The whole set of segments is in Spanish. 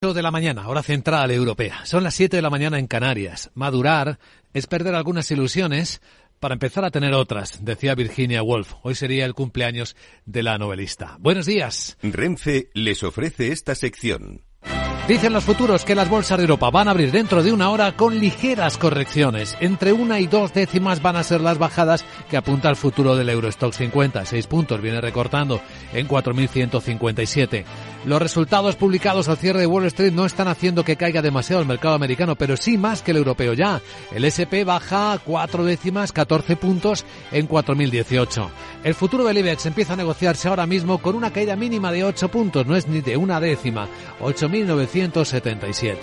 de la mañana, hora central europea. Son las 7 de la mañana en Canarias. Madurar es perder algunas ilusiones para empezar a tener otras, decía Virginia Woolf. Hoy sería el cumpleaños de la novelista. Buenos días. Renfe les ofrece esta sección. Dicen los futuros que las bolsas de Europa van a abrir dentro de una hora con ligeras correcciones. Entre una y dos décimas van a ser las bajadas que apunta el futuro del Eurostock 50. Seis puntos viene recortando en 4.157. Los resultados publicados al cierre de Wall Street no están haciendo que caiga demasiado el mercado americano, pero sí más que el europeo ya. El SP baja cuatro décimas, 14 puntos en 4.018. El futuro del IBEX empieza a negociarse ahora mismo con una caída mínima de 8 puntos, no es ni de una décima, 8.977.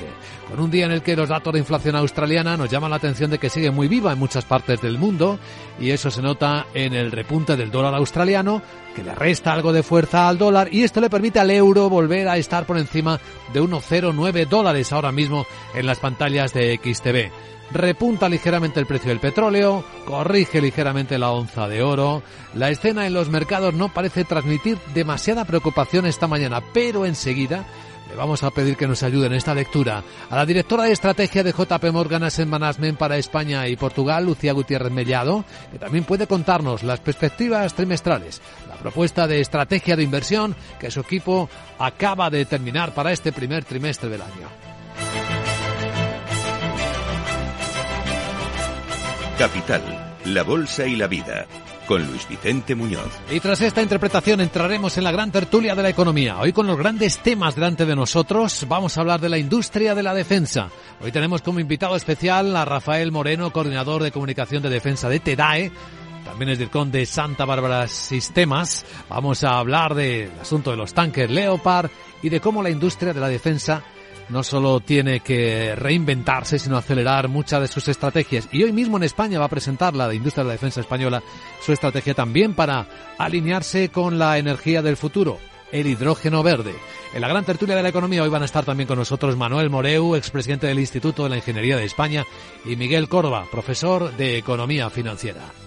Con un día en el que los datos de inflación australiana nos llaman la atención de que sigue muy viva en muchas partes del mundo y eso se nota en el repunte del dólar australiano que le resta algo de fuerza al dólar y esto le permite al euro volver a estar por encima de 1,09 dólares ahora mismo en las pantallas de XTV. Repunta ligeramente el precio del petróleo, corrige ligeramente la onza de oro. La escena en los mercados no parece transmitir demasiada preocupación esta mañana, pero enseguida le vamos a pedir que nos ayude en esta lectura a la directora de estrategia de JP Morgan Asset Management para España y Portugal, Lucía Gutiérrez Mellado, que también puede contarnos las perspectivas trimestrales, la propuesta de estrategia de inversión que su equipo acaba de terminar para este primer trimestre del año. Capital, la Bolsa y la Vida, con Luis Vicente Muñoz. Y tras esta interpretación entraremos en la gran tertulia de la economía. Hoy con los grandes temas delante de nosotros vamos a hablar de la industria de la defensa. Hoy tenemos como invitado especial a Rafael Moreno, coordinador de comunicación de defensa de TEDAE. También es DIRCON de Santa Bárbara Sistemas. Vamos a hablar del asunto de los tanques Leopard y de cómo la industria de la defensa no solo tiene que reinventarse, sino acelerar muchas de sus estrategias. Y hoy mismo en España va a presentar la industria de la defensa española su estrategia también para alinearse con la energía del futuro, el hidrógeno verde. En la gran tertulia de la economía hoy van a estar también con nosotros Manuel Moreu, expresidente del Instituto de la Ingeniería de España, y Miguel Córdoba, profesor de Economía Financiera.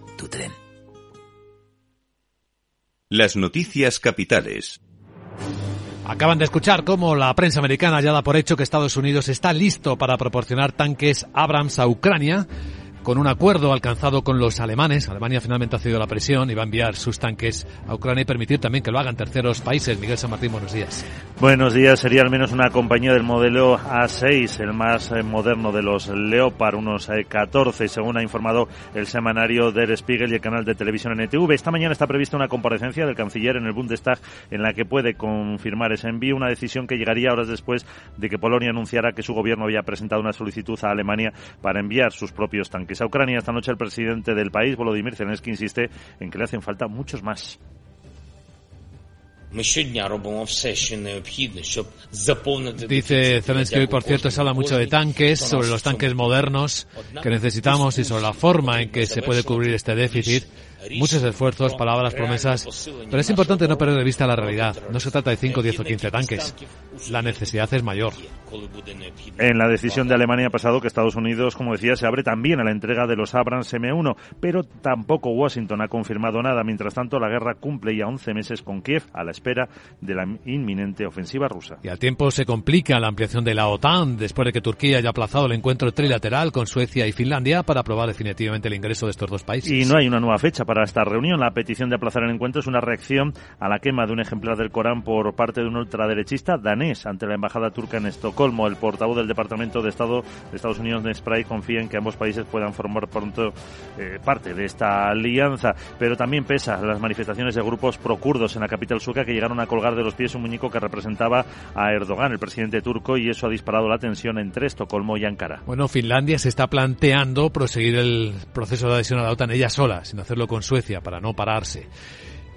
tu tren. Las noticias capitales. Acaban de escuchar cómo la prensa americana ya da por hecho que Estados Unidos está listo para proporcionar tanques Abrams a Ucrania con un acuerdo alcanzado con los alemanes. Alemania finalmente ha cedido la presión y va a enviar sus tanques a Ucrania y permitir también que lo hagan terceros países. Miguel San Martín, buenos días. Buenos días. Sería al menos una compañía del modelo A6, el más eh, moderno de los Leopard, unos 14, eh, según ha informado el semanario Der Spiegel y el canal de televisión NTV. Esta mañana está prevista una comparecencia del canciller en el Bundestag en la que puede confirmar ese envío, una decisión que llegaría horas después de que Polonia anunciara que su gobierno había presentado una solicitud a Alemania para enviar sus propios tanques a Ucrania. Esta noche el presidente del país, Volodymyr Zelensky, insiste en que le hacen falta muchos más. Dice Zelensky hoy, por cierto, se habla mucho de tanques, sobre los tanques modernos que necesitamos y sobre la forma en que se puede cubrir este déficit. Muchos esfuerzos, palabras, promesas, pero es importante no perder de vista la realidad. No se trata de 5, 10 o 15 tanques. La necesidad es mayor. En la decisión de Alemania ha pasado que Estados Unidos, como decía, se abre también a la entrega de los Abrams M1, pero tampoco Washington ha confirmado nada. Mientras tanto, la guerra cumple ya 11 meses con Kiev a la espera de la inminente ofensiva rusa. Y al tiempo se complica la ampliación de la OTAN después de que Turquía haya aplazado el encuentro trilateral con Suecia y Finlandia para aprobar definitivamente el ingreso de estos dos países. Y no hay una nueva fecha para esta reunión. La petición de aplazar el encuentro es una reacción a la quema de un ejemplar del Corán por parte de un ultraderechista danés ante la embajada turca en Estocolmo. El portavoz del Departamento de Estado de Estados Unidos, de Spray, confía en que ambos países puedan formar pronto eh, parte de esta alianza, pero también pesa las manifestaciones de grupos procurdos en la capital sueca que llegaron a colgar de los pies un muñeco que representaba a Erdogan, el presidente turco, y eso ha disparado la tensión entre Estocolmo y Ankara. Bueno, Finlandia se está planteando proseguir el proceso de adhesión a la OTAN ella sola, sin hacerlo con Suecia, para no pararse.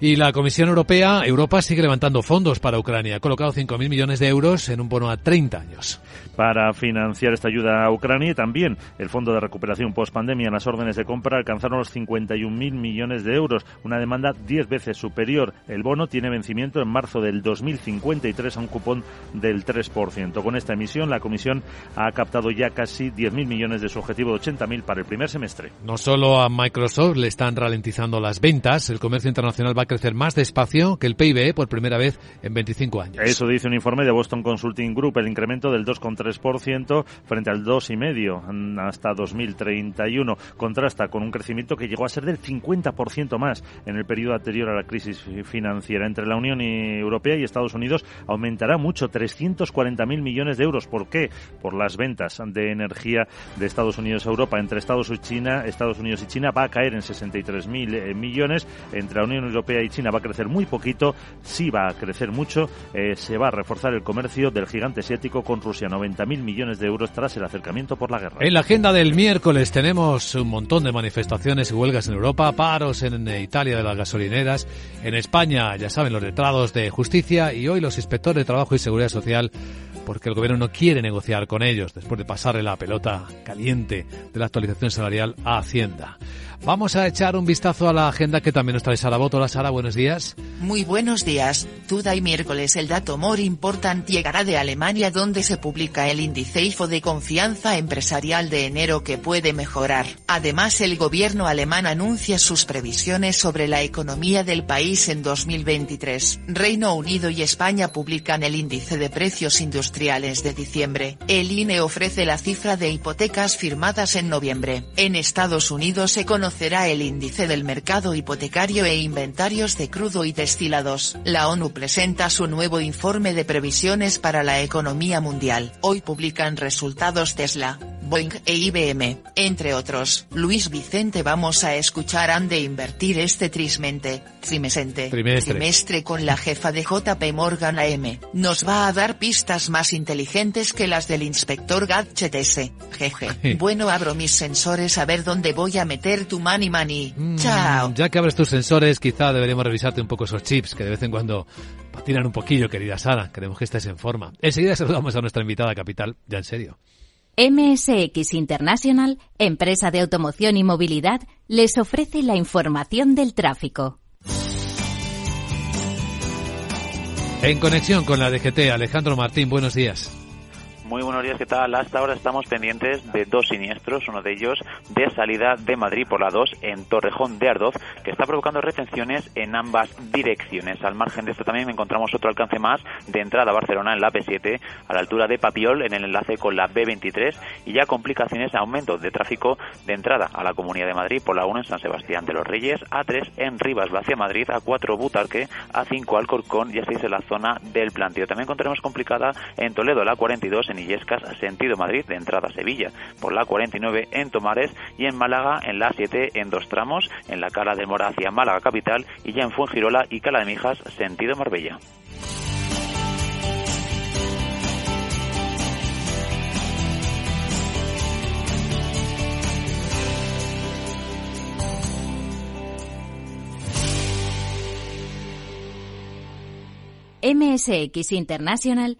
Y la Comisión Europea, Europa sigue levantando fondos para Ucrania. Ha colocado 5.000 millones de euros en un bono a 30 años. Para financiar esta ayuda a Ucrania y también el Fondo de Recuperación Post-Pandemia, las órdenes de compra alcanzaron los 51.000 millones de euros, una demanda 10 veces superior. El bono tiene vencimiento en marzo del 2053 a un cupón del 3%. Con esta emisión, la Comisión ha captado ya casi 10.000 millones de su objetivo de 80.000 para el primer semestre. No solo a Microsoft le están ralentizando las ventas, el comercio internacional va crecer más despacio que el PIB por primera vez en 25 años. Eso dice un informe de Boston Consulting Group, el incremento del 2,3% frente al 2,5% hasta 2031. Contrasta con un crecimiento que llegó a ser del 50% más en el periodo anterior a la crisis financiera. Entre la Unión Europea y Estados Unidos aumentará mucho, 340.000 millones de euros. ¿Por qué? Por las ventas de energía de Estados Unidos a Europa. Entre Estados y China, Estados Unidos y China va a caer en 63.000 eh, millones. Entre la Unión Europea y China va a crecer muy poquito, sí va a crecer mucho. Eh, se va a reforzar el comercio del gigante asiático con Rusia, 90.000 millones de euros tras el acercamiento por la guerra. En la agenda del miércoles tenemos un montón de manifestaciones y huelgas en Europa, paros en Italia de las gasolineras, en España, ya saben, los letrados de justicia y hoy los inspectores de trabajo y seguridad social porque el gobierno no quiere negociar con ellos después de pasarle la pelota caliente de la actualización salarial a Hacienda. Vamos a echar un vistazo a la agenda que también nos trae Sara Boto. Hola Sara, buenos días. Muy buenos días. Tuda y miércoles el dato more important llegará de Alemania donde se publica el índice IFO de confianza empresarial de enero que puede mejorar. Además el gobierno alemán anuncia sus previsiones sobre la economía del país en 2023. Reino Unido y España publican el índice de precios industriales de diciembre. El INE ofrece la cifra de hipotecas firmadas en noviembre. En Estados Unidos se conoce conocerá el índice del mercado hipotecario e inventarios de crudo y destilados. La ONU presenta su nuevo informe de previsiones para la economía mundial. Hoy publican resultados Tesla, Boeing e IBM, entre otros. Luis Vicente vamos a escuchar han de invertir este trismente, trimesente, Trimestre. trimestre con la jefa de JP Morgan AM. Nos va a dar pistas más inteligentes que las del inspector Gadget S. Jeje. Bueno abro mis sensores a ver dónde voy a meter tu money money. Mm, Chao. Ya que abres tus sensores, quizá deberíamos revisarte un poco esos chips que de vez en cuando patinan un poquillo, querida Sara. Queremos que estés en forma. Enseguida saludamos a nuestra invitada capital, ya en serio. MSX International, empresa de automoción y movilidad, les ofrece la información del tráfico. En conexión con la DGT, Alejandro Martín, buenos días. Muy buenos días, ¿qué tal? Hasta ahora estamos pendientes de dos siniestros, uno de ellos de salida de Madrid por la 2 en Torrejón de Ardoz, que está provocando retenciones en ambas direcciones. Al margen de esto también encontramos otro alcance más de entrada a Barcelona en la P7, a la altura de Papiol, en el enlace con la B23, y ya complicaciones, aumento de tráfico de entrada a la Comunidad de Madrid por la 1 en San Sebastián de los Reyes, A3 en Rivas, hacia Madrid, A4 Butarque, A5 Alcorcón y A6 en la zona del Planteo. También encontraremos complicada en Toledo la 42 en Illescas, sentido Madrid, de entrada a Sevilla, por la 49 en Tomares y en Málaga en la 7 en dos tramos, en la Cala de Mora hacia Málaga capital y ya en Fuengirola y Cala de Mijas, sentido Marbella. MSX International,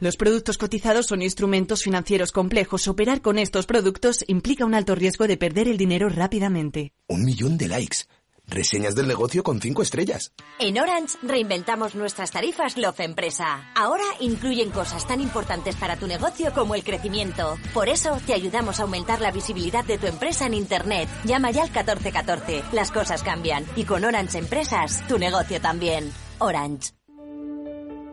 Los productos cotizados son instrumentos financieros complejos. Operar con estos productos implica un alto riesgo de perder el dinero rápidamente. Un millón de likes. Reseñas del negocio con cinco estrellas. En Orange reinventamos nuestras tarifas Love Empresa. Ahora incluyen cosas tan importantes para tu negocio como el crecimiento. Por eso te ayudamos a aumentar la visibilidad de tu empresa en Internet. Llama ya al 1414. Las cosas cambian. Y con Orange Empresas, tu negocio también. Orange.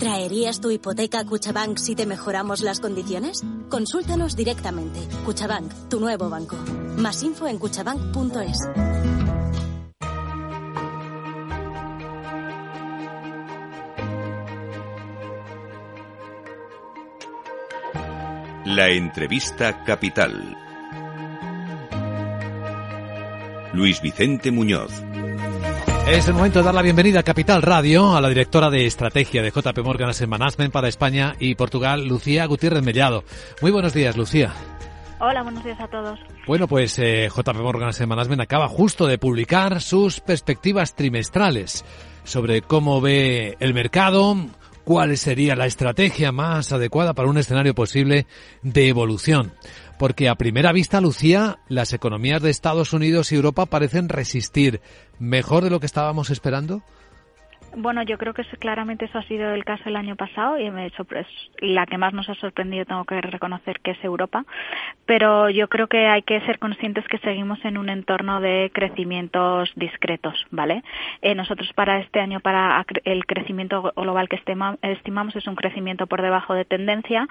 ¿Traerías tu hipoteca a Cuchabank si te mejoramos las condiciones? Consúltanos directamente. Cuchabank, tu nuevo banco. Más info en cuchabank.es. La entrevista capital. Luis Vicente Muñoz. Es el momento de dar la bienvenida a Capital Radio a la directora de estrategia de JP Morgan Asset Management para España y Portugal, Lucía Gutiérrez Mellado. Muy buenos días, Lucía. Hola, buenos días a todos. Bueno, pues eh, JP Morgan Asset Management acaba justo de publicar sus perspectivas trimestrales sobre cómo ve el mercado, cuál sería la estrategia más adecuada para un escenario posible de evolución. Porque a primera vista, Lucía, las economías de Estados Unidos y Europa parecen resistir mejor de lo que estábamos esperando. Bueno, yo creo que claramente eso ha sido el caso el año pasado y me pues, la que más nos ha sorprendido tengo que reconocer que es Europa, pero yo creo que hay que ser conscientes que seguimos en un entorno de crecimientos discretos, ¿vale? Eh, nosotros para este año para el crecimiento global que estimamos es un crecimiento por debajo de tendencia.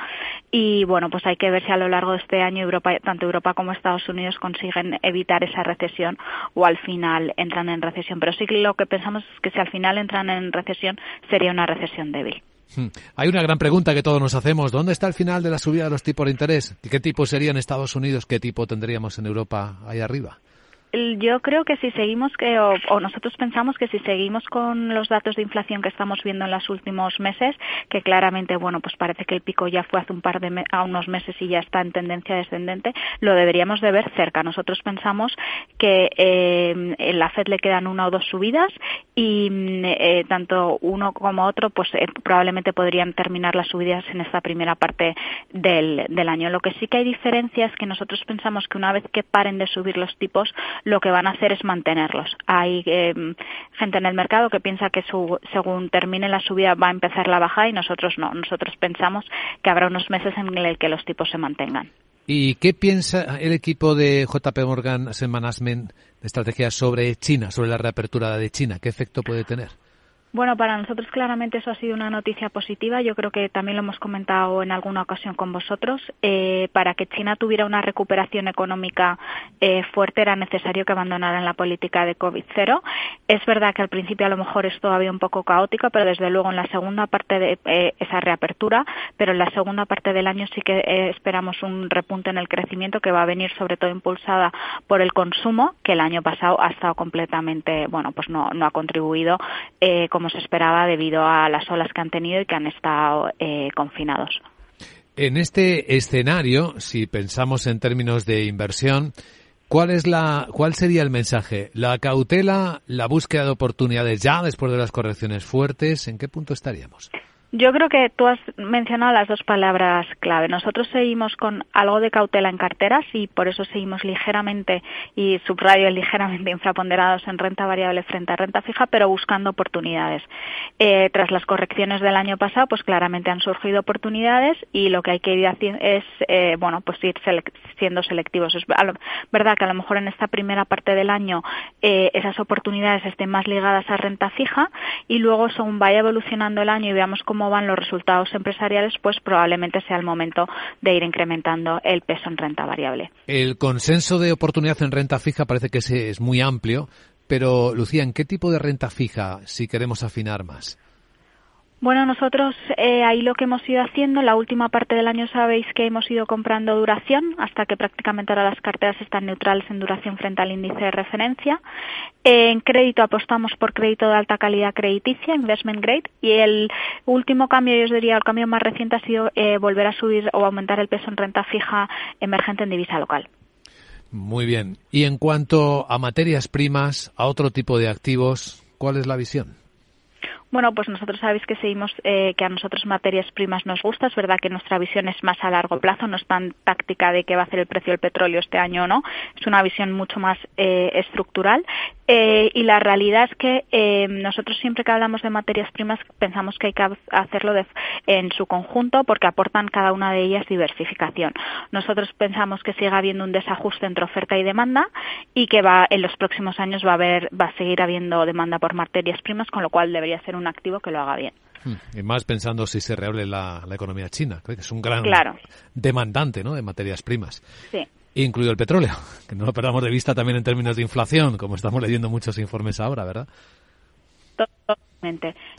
Y bueno, pues hay que ver si a lo largo de este año Europa, tanto Europa como Estados Unidos consiguen evitar esa recesión o al final entran en recesión, pero sí que lo que pensamos es que si al final entran en recesión sería una recesión débil. Hmm. Hay una gran pregunta que todos nos hacemos. ¿Dónde está el final de la subida de los tipos de interés? ¿Qué tipo sería en Estados Unidos? ¿Qué tipo tendríamos en Europa ahí arriba? Yo creo que si seguimos, que, o, nosotros pensamos que si seguimos con los datos de inflación que estamos viendo en los últimos meses, que claramente, bueno, pues parece que el pico ya fue hace un par de a unos meses y ya está en tendencia descendente, lo deberíamos de ver cerca. Nosotros pensamos que eh, en la Fed le quedan una o dos subidas y eh, tanto uno como otro, pues eh, probablemente podrían terminar las subidas en esta primera parte del, del año. Lo que sí que hay diferencia es que nosotros pensamos que una vez que paren de subir los tipos, lo que van a hacer es mantenerlos. Hay eh, gente en el mercado que piensa que su, según termine la subida va a empezar la bajada y nosotros no. Nosotros pensamos que habrá unos meses en el que los tipos se mantengan. ¿Y qué piensa el equipo de JP Morgan Asset de estrategia sobre China, sobre la reapertura de China? ¿Qué efecto puede tener? Bueno, para nosotros claramente eso ha sido una noticia positiva. Yo creo que también lo hemos comentado en alguna ocasión con vosotros. Eh, para que China tuviera una recuperación económica eh, fuerte era necesario que abandonaran la política de COVID-0. Es verdad que al principio a lo mejor es todavía un poco caótico, pero desde luego en la segunda parte de eh, esa reapertura, pero en la segunda parte del año sí que esperamos un repunte en el crecimiento que va a venir sobre todo impulsada por el consumo, que el año pasado ha estado completamente, bueno, pues no, no ha contribuido como se esperaba debido a las olas que han tenido y que han estado eh, confinados. En este escenario, si pensamos en términos de inversión, ¿cuál es la, cuál sería el mensaje? La cautela, la búsqueda de oportunidades ya después de las correcciones fuertes, ¿en qué punto estaríamos? Yo creo que tú has mencionado las dos palabras clave. Nosotros seguimos con algo de cautela en carteras y por eso seguimos ligeramente y subrayo ligeramente infraponderados en renta variable frente a renta fija, pero buscando oportunidades. Eh, tras las correcciones del año pasado, pues claramente han surgido oportunidades y lo que hay que ir haciendo es, eh, bueno, pues ir siendo selectivos. Es verdad que a lo mejor en esta primera parte del año eh, esas oportunidades estén más ligadas a renta fija y luego según vaya evolucionando el año y veamos cómo cómo van los resultados empresariales, pues probablemente sea el momento de ir incrementando el peso en renta variable. El consenso de oportunidad en renta fija parece que es muy amplio, pero Lucía, ¿en qué tipo de renta fija si queremos afinar más? Bueno, nosotros eh, ahí lo que hemos ido haciendo, la última parte del año sabéis que hemos ido comprando duración hasta que prácticamente ahora las carteras están neutrales en duración frente al índice de referencia. en crédito apostamos por crédito de alta calidad crediticia, investment grade, y el último cambio, yo os diría, el cambio más reciente ha sido eh, volver a subir o aumentar el peso en renta fija emergente en divisa local. Muy bien. Y en cuanto a materias primas, a otro tipo de activos, ¿cuál es la visión? Bueno, pues nosotros sabéis que seguimos eh, que a nosotros materias primas nos gusta. Es verdad que nuestra visión es más a largo plazo, no es tan táctica de qué va a hacer el precio del petróleo este año o no. Es una visión mucho más eh, estructural. Eh, y la realidad es que eh, nosotros siempre que hablamos de materias primas pensamos que hay que hacerlo en su conjunto porque aportan cada una de ellas diversificación. Nosotros pensamos que sigue habiendo un desajuste entre oferta y demanda y que va en los próximos años va a haber va a seguir habiendo demanda por materias primas, con lo cual debería ser un activo que lo haga bien. Hmm. Y más pensando si se reable la, economía china, creo que es un gran demandante ¿no? de materias primas. Sí incluido el petróleo, que no lo perdamos de vista también en términos de inflación, como estamos leyendo muchos informes ahora, ¿verdad?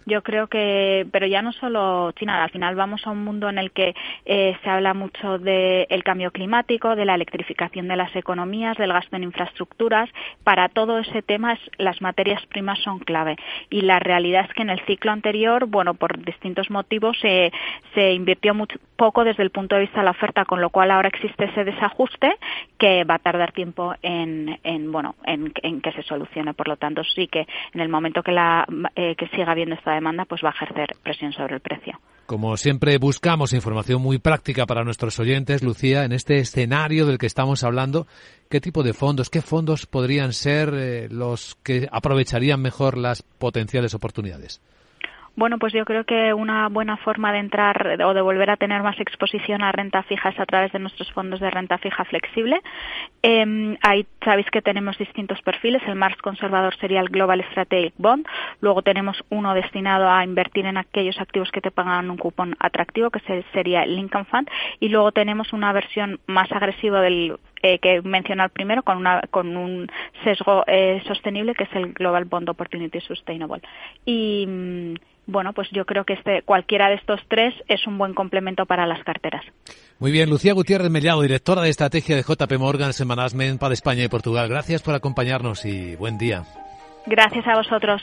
Yo creo que, pero ya no solo China, al final vamos a un mundo en el que eh, se habla mucho del cambio climático, de la electrificación de las economías, del gasto en infraestructuras. Para todo ese tema las materias primas son clave. Y la realidad es que en el ciclo anterior, bueno, por distintos motivos, se invirtió mucho, poco desde el punto de vista de la oferta, con lo cual ahora existe ese desajuste que va a tardar tiempo en, en bueno, en, que se solucione. Por lo tanto, sí que en el momento que la eh, que siga habiendo esta demanda, pues va a ejercer presión sobre el precio. Como siempre buscamos información muy práctica para nuestros oyentes, Lucía, en este escenario del que estamos hablando, ¿qué tipo de fondos, qué fondos podrían ser eh, los que aprovecharían mejor las potenciales oportunidades? Bueno, pues yo creo que una buena forma de entrar o de volver a tener más exposición a renta fija es a través de nuestros fondos de renta fija flexible. Eh, ahí sabéis que tenemos distintos perfiles. El más conservador sería el Global Strategic Bond. Luego tenemos uno destinado a invertir en aquellos activos que te pagan un cupón atractivo, que sería el Lincoln Fund. Y luego tenemos una versión más agresiva del eh, que mencioné al primero con, una, con un sesgo eh, sostenible que es el Global Bond Opportunity Sustainable. Y mm, bueno, pues yo creo que este, cualquiera de estos tres es un buen complemento para las carteras. Muy bien, Lucía Gutiérrez Mellado, directora de estrategia de JP Morgan Management para España y Portugal. Gracias por acompañarnos y buen día. Gracias a vosotros.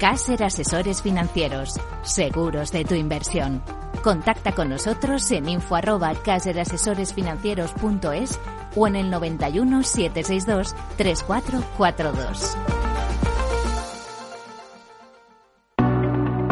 Caser Asesores Financieros, seguros de tu inversión. Contacta con nosotros en info arroba caserasesoresfinancieros.es o en el 91 762 3442.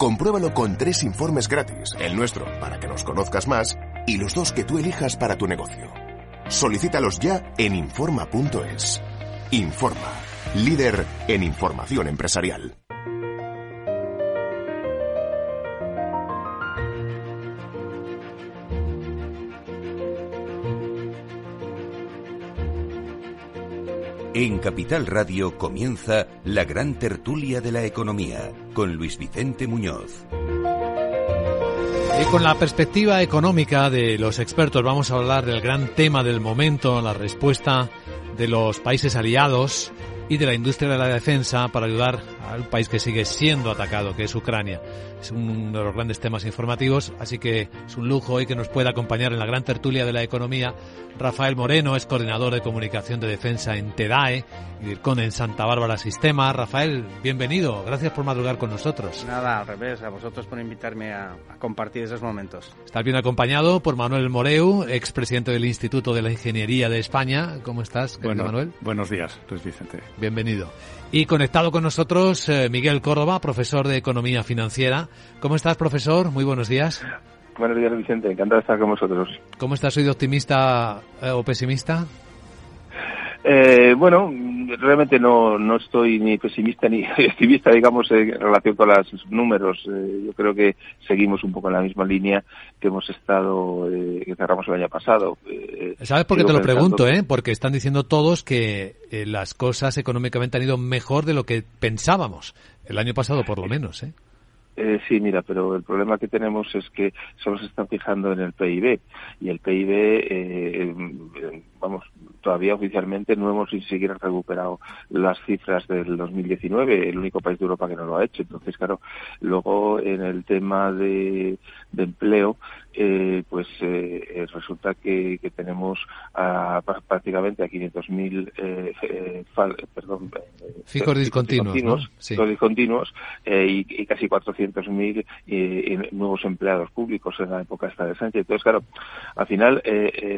Compruébalo con tres informes gratis, el nuestro para que nos conozcas más y los dos que tú elijas para tu negocio. Solicítalos ya en Informa.es. Informa, líder en información empresarial. En Capital Radio comienza la gran tertulia de la economía con Luis Vicente Muñoz. Y con la perspectiva económica de los expertos vamos a hablar del gran tema del momento, la respuesta de los países aliados y de la industria de la defensa para ayudar al país que sigue siendo atacado, que es Ucrania. Es uno de los grandes temas informativos, así que es un lujo hoy que nos pueda acompañar en la gran tertulia de la economía Rafael Moreno, es coordinador de comunicación de defensa en TEDAE y DIRCON en Santa Bárbara Sistema. Rafael, bienvenido, gracias por madrugar con nosotros. Nada, al revés, a vosotros por invitarme a, a compartir esos momentos. Estás bien acompañado por Manuel Moreu, expresidente del Instituto de la Ingeniería de España. ¿Cómo estás, bueno, Manuel? Buenos días, Luis Vicente. Bienvenido. Y conectado con nosotros eh, Miguel Córdoba, profesor de Economía Financiera. ¿Cómo estás, profesor? Muy buenos días. Buenos días, Vicente. Encantado de estar con vosotros. ¿Cómo estás hoy de optimista eh, o pesimista? Eh, bueno, realmente no, no estoy ni pesimista ni optimista, digamos, en relación con los números. Eh, yo creo que seguimos un poco en la misma línea que hemos estado, eh, que cerramos el año pasado. Eh, ¿Sabes por qué te lo pregunto? Eh? Porque están diciendo todos que eh, las cosas económicamente han ido mejor de lo que pensábamos. El año pasado, por lo menos, ¿eh? Eh, sí, mira, pero el problema que tenemos es que solo se están fijando en el PIB y el PIB, eh, vamos, todavía oficialmente no hemos ni siquiera recuperado las cifras del 2019, el único país de Europa que no lo ha hecho. Entonces, claro, luego en el tema de, de empleo, eh, pues eh, resulta que, que tenemos a, prácticamente a 500.000 eh, eh, perdón, fijos discontinuos, discontinuos, ¿no? sí. discontinuos y, y, casi 400.000 nuevos empleados públicos en la época esta de Sánchez. Entonces, claro, al final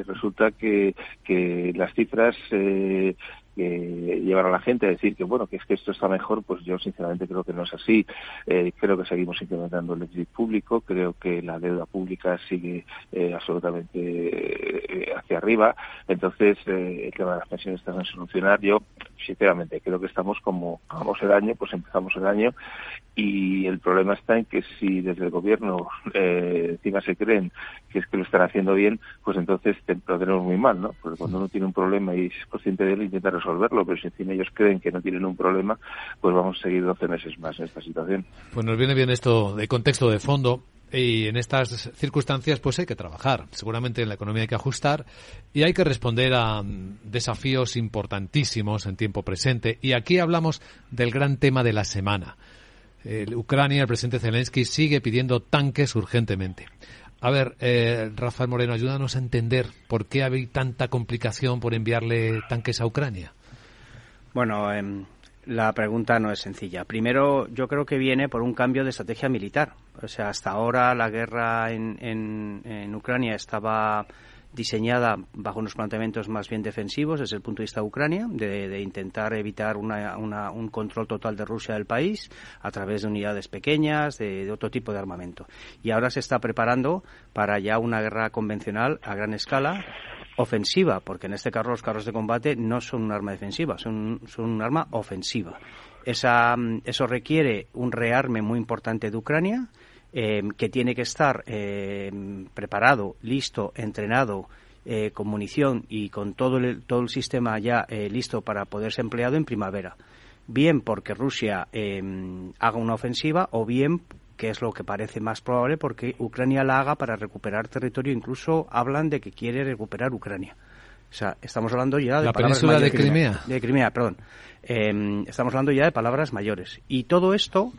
resulta que, que las cifras eh, que llevar a la gente a decir que bueno que es que esto está mejor pues yo sinceramente creo que no es así. Eh, creo que seguimos incrementando el déficit público creo que la deuda pública sigue eh, absolutamente eh, hacia arriba. Entonces eh, el tema de las pensiones está en solucionar. Yo sinceramente creo que estamos como vamos el año pues empezamos el año y el problema está en que si desde el gobierno eh, encima se creen que es que lo están haciendo bien pues entonces te, lo tenemos muy mal no porque cuando uno tiene un problema y es consciente de él intenta resolverlo, pero si encima ellos creen que no tienen un problema, pues vamos a seguir 12 meses más en esta situación. Pues nos viene bien esto de contexto de fondo. Y en estas circunstancias, pues hay que trabajar. Seguramente en la economía hay que ajustar y hay que responder a desafíos importantísimos en tiempo presente. Y aquí hablamos del gran tema de la semana. El Ucrania, el presidente Zelensky, sigue pidiendo tanques urgentemente. A ver, eh, Rafael Moreno, ayúdanos a entender por qué hay tanta complicación por enviarle tanques a Ucrania. Bueno, eh, la pregunta no es sencilla. Primero, yo creo que viene por un cambio de estrategia militar. O sea, hasta ahora la guerra en, en, Ucrania estaba diseñada bajo unos planteamientos más bien defensivos desde el punto de vista de Ucrania, de, de intentar evitar una, una, un control total de Rusia del país a través de unidades pequeñas, de, otro tipo de armamento. Y ahora se está preparando para ya una guerra convencional a gran escala ofensiva, porque en este caso los carros de combate no son un arma defensiva, son, son un arma ofensiva. Esa, eso requiere un rearme muy importante de Ucrania, eh, que tiene que estar eh, preparado, listo, entrenado, eh, con munición y con todo el, todo el sistema ya listo para poder ser empleado en primavera. Bien porque Rusia haga una ofensiva o bien que es lo que parece más probable porque Ucrania la haga para recuperar territorio. Incluso hablan de que quiere recuperar Ucrania. O sea, estamos hablando ya de la península de Crimea. De Crimea, perdón. estamos hablando ya de palabras mayores. Y todo esto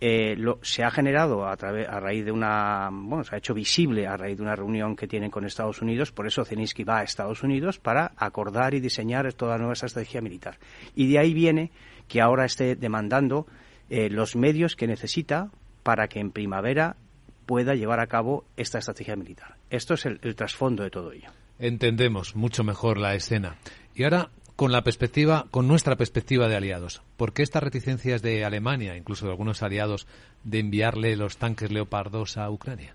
eh, lo, se ha generado a, través, a raíz de una, bueno, se ha hecho visible a raíz de una reunión que tienen con Estados Unidos, por eso Zelensky va a Estados Unidos para acordar y diseñar toda la nueva estrategia militar. Y de ahí viene que ahora esté demandando eh, los medios que necesita para que en primavera pueda llevar a cabo esta estrategia militar. Esto es el, el trasfondo de todo ello. Entendemos mucho mejor la escena. Y ahora con la perspectiva, con nuestra perspectiva de aliados. ¿Por qué estas reticencias de Alemania, incluso de algunos aliados, de enviarle los tanques Leopardos a Ucrania?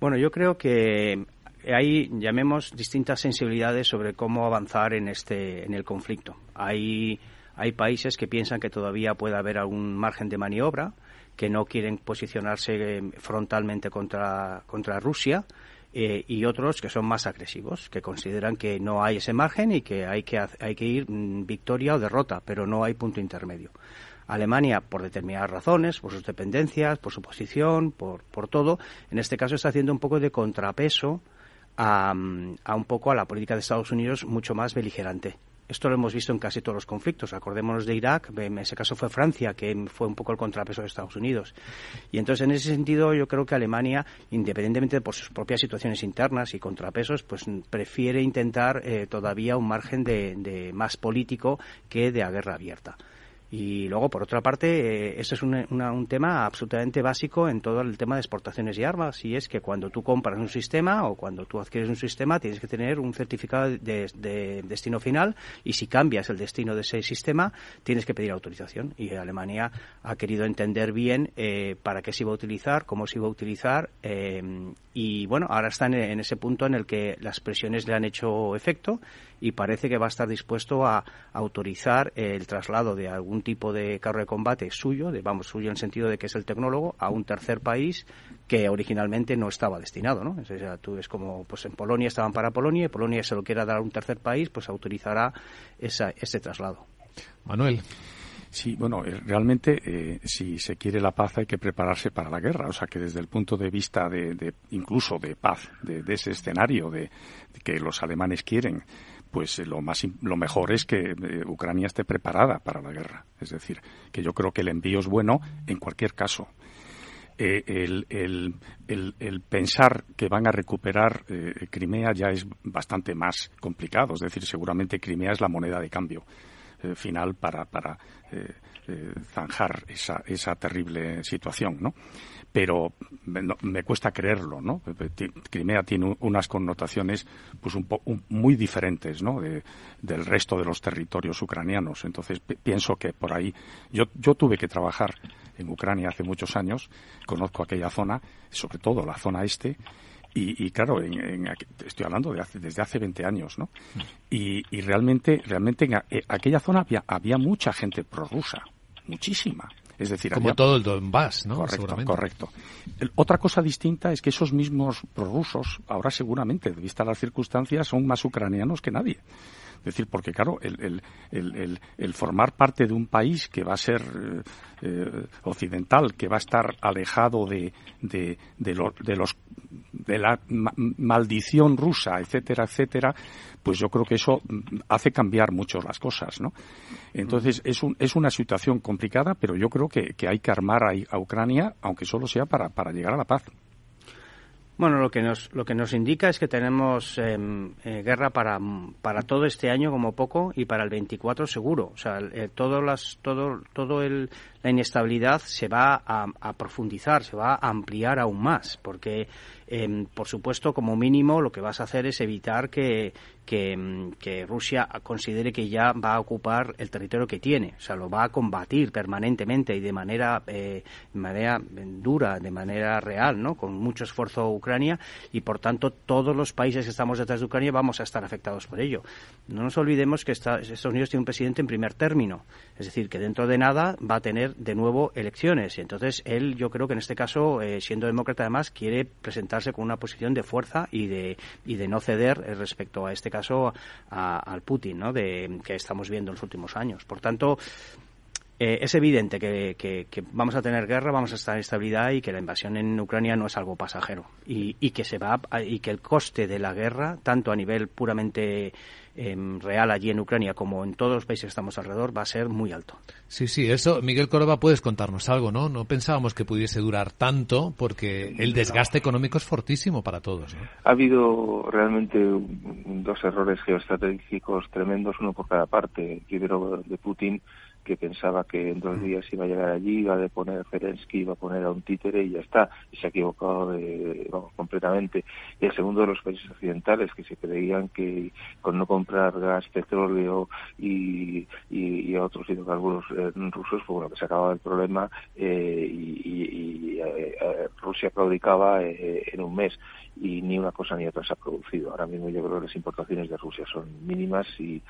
Bueno, yo creo que hay, llamemos, distintas sensibilidades sobre cómo avanzar en este, en el conflicto. Hay, hay países que piensan que todavía puede haber algún margen de maniobra, que no quieren posicionarse frontalmente contra, contra Rusia eh, y otros que son más agresivos, que consideran que no hay ese margen y que hay que, hay que ir mm, victoria o derrota, pero no hay punto intermedio. Alemania, por determinadas razones, por sus dependencias, por su posición, por, por todo, en este caso está haciendo un poco de contrapeso a, a un poco a la política de Estados Unidos mucho más beligerante. Esto lo hemos visto en casi todos los conflictos. Acordémonos de Irak, en ese caso fue Francia, que fue un poco el contrapeso de Estados Unidos. Y entonces, en ese sentido, yo creo que Alemania, independientemente por sus propias situaciones internas y contrapesos, pues prefiere intentar eh, todavía un margen de más político que de guerra abierta. Y luego, por otra parte, eh, esto es un, un, tema absolutamente básico en todo el tema de exportaciones y armas, y es que cuando tú compras un sistema o cuando tú adquieres un sistema, tienes que tener un certificado de, destino final, y si cambias el destino de ese sistema, tienes que pedir autorización. Y Alemania ha querido entender bien eh, para qué se iba a utilizar, cómo se iba a utilizar, eh, y bueno, ahora están en ese punto en el que las presiones le han hecho efecto y parece que va a estar dispuesto a, autorizar el traslado de algún tipo de carro de combate suyo, de, vamos, suyo en el sentido de que es el tecnólogo, a un tercer país que originalmente no estaba destinado, ¿no? O sea, tú es como, pues en Polonia estaban para Polonia y Polonia se lo quiera dar a un tercer país, pues autorizará esa, ese traslado. Manuel. Sí, bueno, eh, realmente eh, si se quiere la paz hay que prepararse para la guerra. O sea que desde el punto de vista de, incluso de paz, de, ese escenario de, que los alemanes quieren, pues eh, lo más lo mejor es que Ucrania esté preparada para la guerra. Es decir, que yo creo que el envío es bueno en cualquier caso. el, el, pensar que van a recuperar Crimea ya es bastante más complicado. Es decir, seguramente Crimea es la moneda de cambio final para, para eh, eh, zanjar esa, esa terrible situación, ¿no? Pero me, cuesta creerlo, ¿no? Crimea tiene unas connotaciones pues un, muy diferentes, ¿no? del resto de los territorios ucranianos. Entonces pienso que por ahí yo, yo tuve que trabajar en Ucrania hace muchos años, conozco aquella zona, sobre todo la zona este, y, claro, en, estoy hablando de desde hace 20 años, ¿no? Y, realmente, realmente en eh, aquella zona había, había mucha gente prorrusa, muchísima. Es decir, como todo el Donbass, ¿no? Correcto, correcto. otra cosa distinta es que esos mismos prorrusos, ahora seguramente, de vista las circunstancias, son más ucranianos que nadie. Es decir, porque claro, el, el, el, formar parte de un país que va a ser eh, occidental, que va a estar alejado de, de, de, de los de la maldición rusa, etcétera, etcétera, pues yo creo que eso hace cambiar mucho las cosas, ¿no? Entonces es, un, es una situación complicada, pero yo creo que, que hay que armar a, a Ucrania, aunque solo sea para, para llegar a la paz. Bueno, lo que nos, lo que nos indica es que tenemos em, eh, guerra para, para todo este año como poco y para el 24 seguro. O sea, eh, todo, las, todo, todo el, la inestabilidad se va a, a, profundizar, se va a ampliar aún más, porque Em, por supuesto, como mínimo, lo que vas a hacer es evitar que, em, que, Rusia considere que ya va a ocupar el territorio que tiene. O sea, lo va a combatir permanentemente y de manera, eh, manera dura, de manera real, ¿no? Con mucho esfuerzo Ucrania y, por tanto, todos los países que estamos detrás de Ucrania vamos a estar afectados por ello. No nos olvidemos que Estados Unidos tiene un presidente en primer término. Es decir, que dentro de nada va a tener de nuevo elecciones. Y entonces él, yo creo que en este caso, eh, siendo demócrata además, quiere presentar con una posición de fuerza y de, y de no ceder eh, respecto a este caso al Putin, ¿no? De, que estamos viendo en los últimos años. Por tanto, eh, es evidente que, que, vamos a tener guerra, vamos a estar en estabilidad y que la invasión en Ucrania no es algo pasajero y, y que se va y que el coste de la guerra, tanto a nivel puramente real allí en Ucrania como en todos los países que estamos alrededor va a ser muy alto. Sí, sí, eso, Miguel Córdoba, puedes contarnos algo, ¿no? No pensábamos que pudiese durar tanto porque el desgaste económico es fortísimo para todos. Ha habido realmente dos errores geoestratégicos tremendos, uno por cada parte. Primero de Putin que pensaba que en dos días iba a llegar allí, iba a poner Zelensky, iba a poner a un títere y ya está, y se ha equivocado de, vamos, completamente. Y el segundo de los países occidentales que se creían que con no comprar gas, petróleo y, y, otros hidrocarburos eh, rusos, pues bueno, que se acababa el problema eh, y, eh, Rusia claudicaba en un mes y ni una cosa ni otra se ha producido. Ahora mismo yo creo que las importaciones de Rusia son mínimas y,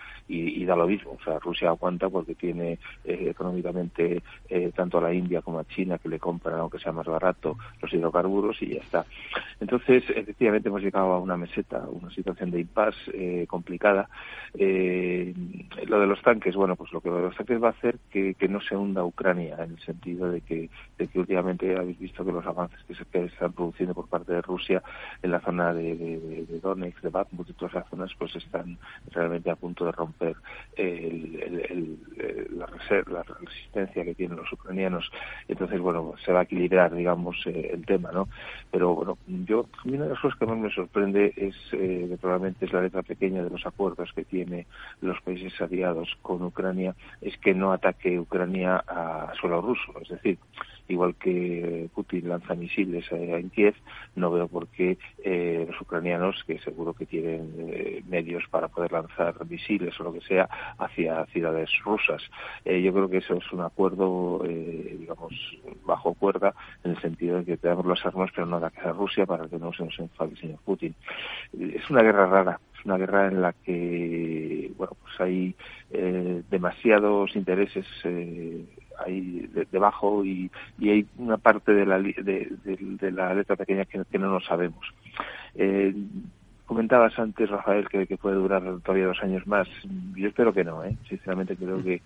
da lo mismo. O sea, Rusia aguanta porque tiene eh, económicamente eh, tanto a la India como a China que le compran, aunque sea más barato, los hidrocarburos y ya está. Entonces, efectivamente hemos llegado a una meseta, una situación de impasse eh, complicada. lo de los tanques, bueno, pues lo que lo de los tanques va a hacer que, que no se hunda Ucrania en el sentido de que, de que últimamente habéis visto que los avances que se, que están produciendo por parte de Rusia en la zona de, de, de Donetsk, de Bakhmut y todas esas zonas, pues están realmente a punto de romper la, la resistencia que tienen los ucranianos. Entonces, bueno, se va a equilibrar, digamos, eh, el tema, ¿no? Pero, bueno, yo, una de las cosas que más me sorprende es, eh, probablemente es la letra pequeña de los acuerdos que tiene los países aliados con Ucrania, es que no ataque Ucrania a suelo ruso. Es decir, igual que Putin lanza misiles en Kiev, no veo por qué eh, los ucranianos, que seguro que tienen eh, medios para poder lanzar misiles o lo que sea, hacia ciudades rusas. Eh, yo creo que eso es un acuerdo, digamos, bajo cuerda, en el sentido de que tenemos las armas, pero no ataques a Rusia para que no se nos enfade el señor Putin. Es una guerra rara, es una guerra en la que, bueno, pues hay demasiados intereses hay debajo y, y, hay una parte de la, de, de, la letra pequeña que, que no lo sabemos. Eh, comentabas antes, Rafael, que, que, puede durar todavía dos años más. Yo espero que no, ¿eh? sinceramente creo que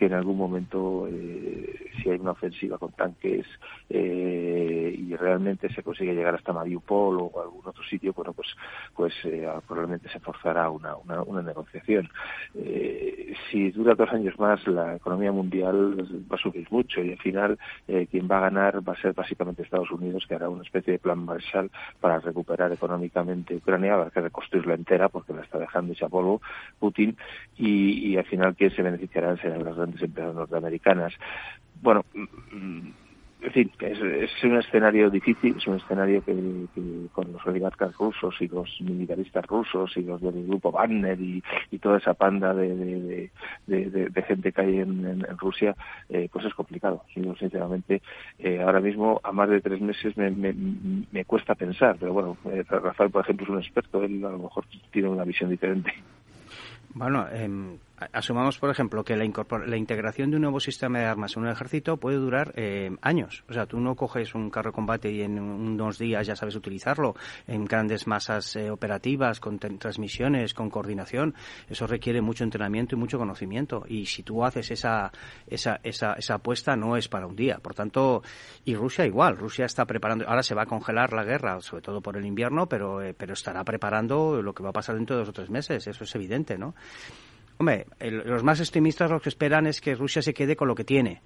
que en algún momento, eh, si hay una ofensiva con tanques eh, y realmente se consigue llegar hasta Mariupol o algún otro sitio, bueno, pues, pues eh, probablemente se forzará una, una, una negociación. si dura dos años más, la economía mundial va a subir mucho y al final quien va a ganar va a ser básicamente Estados Unidos, que hará una especie de plan Marshall para recuperar económicamente Ucrania, habrá que reconstruirla entera porque la está dejando hecha polvo Putin y, al final quien se beneficiará serán las grandes empresas norteamericanas. Bueno, mm, mm, en fin, es, un escenario difícil, es un escenario que, con los oligarcas rusos y los militaristas rusos y los del grupo Wagner y, toda esa panda de, gente que hay en, Rusia, eh, pues es complicado. Yo, sinceramente, eh, ahora mismo, a más de tres meses, me, cuesta pensar, pero bueno, eh, Rafael, por ejemplo, es un experto, él a lo mejor tiene una visión diferente. Bueno, eh, asumamos, por ejemplo, que la, la, integración de un nuevo sistema de armas en un ejército puede durar eh, años. O sea, tú no coges un carro de combate y en unos días ya sabes utilizarlo en grandes masas eh, operativas, con transmisiones, con coordinación. Eso requiere mucho entrenamiento y mucho conocimiento. Y si tú haces esa, esa, esa, esa apuesta, no es para un día. Por tanto, y Rusia igual. Rusia está preparando. Ahora se va a congelar la guerra, sobre todo por el invierno, pero, eh, pero estará preparando lo que va a pasar dentro de dos o tres meses. Eso es evidente, ¿no? Hombre, los más extremistas lo que esperan es que Rusia se quede con lo que tiene.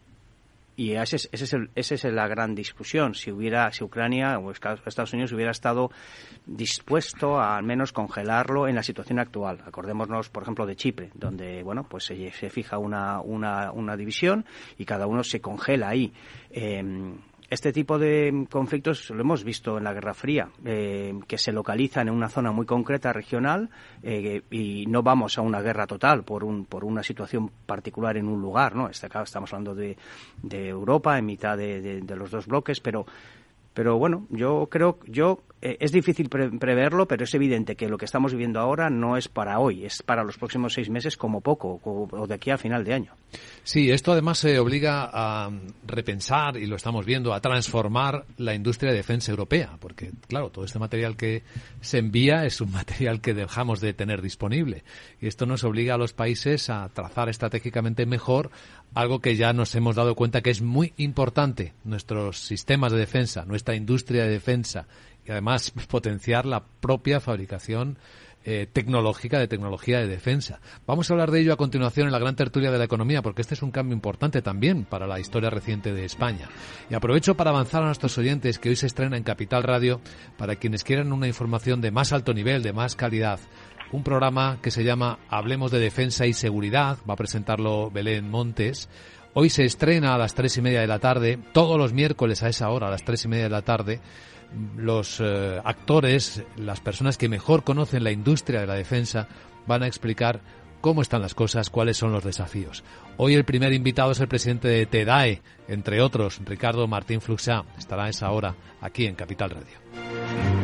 Y esa es, ese es, la gran discusión. Si hubiera, si Ucrania o Estados Unidos hubiera estado dispuesto a al menos congelarlo en la situación actual. Acordémonos, por ejemplo, de Chipre, donde bueno, pues se, fija una, una, una, división y cada uno se congela ahí. Eh, este tipo de conflictos lo hemos visto en la Guerra Fría, eh, que se localizan en una zona muy concreta regional eh, y no vamos a una guerra total por, un, por una situación particular en un lugar, ¿no? Este estamos hablando de, de Europa en mitad de los dos bloques, pero pero bueno, yo creo, yo eh, es difícil preverlo, pero es evidente que lo que estamos viviendo ahora no es para hoy, es para los próximos seis meses como poco, o, de aquí a final de año. Sí, esto además se obliga a repensar, y lo estamos viendo, a transformar la industria de defensa europea, porque claro, todo este material que se envía es un material que dejamos de tener disponible. Y esto nos obliga a los países a trazar estratégicamente mejor algo que ya nos hemos dado cuenta que es muy importante, nuestros sistemas de defensa, nuestra industria de defensa y además potenciar la propia fabricación eh, tecnológica de tecnología de defensa. Vamos a hablar de ello a continuación en la gran tertulia de la economía, porque este es un cambio importante también para la historia reciente de España. Y aprovecho para avanzar a nuestros oyentes que hoy se estrena en Capital Radio para quienes quieran una información de más alto nivel, de más calidad un programa que se llama Hablemos de Defensa y Seguridad. Va a presentarlo Belén Montes. Hoy se estrena a las tres y media de la tarde, todos los miércoles a esa hora, a las tres y media de la tarde. Los eh, actores, las personas que mejor conocen la industria de la defensa, van a explicar cómo están las cosas, cuáles son los desafíos. Hoy el primer invitado es el presidente de TEDAE, entre otros, Ricardo Martín Fluxá. Estará a esa hora aquí en Capital Radio.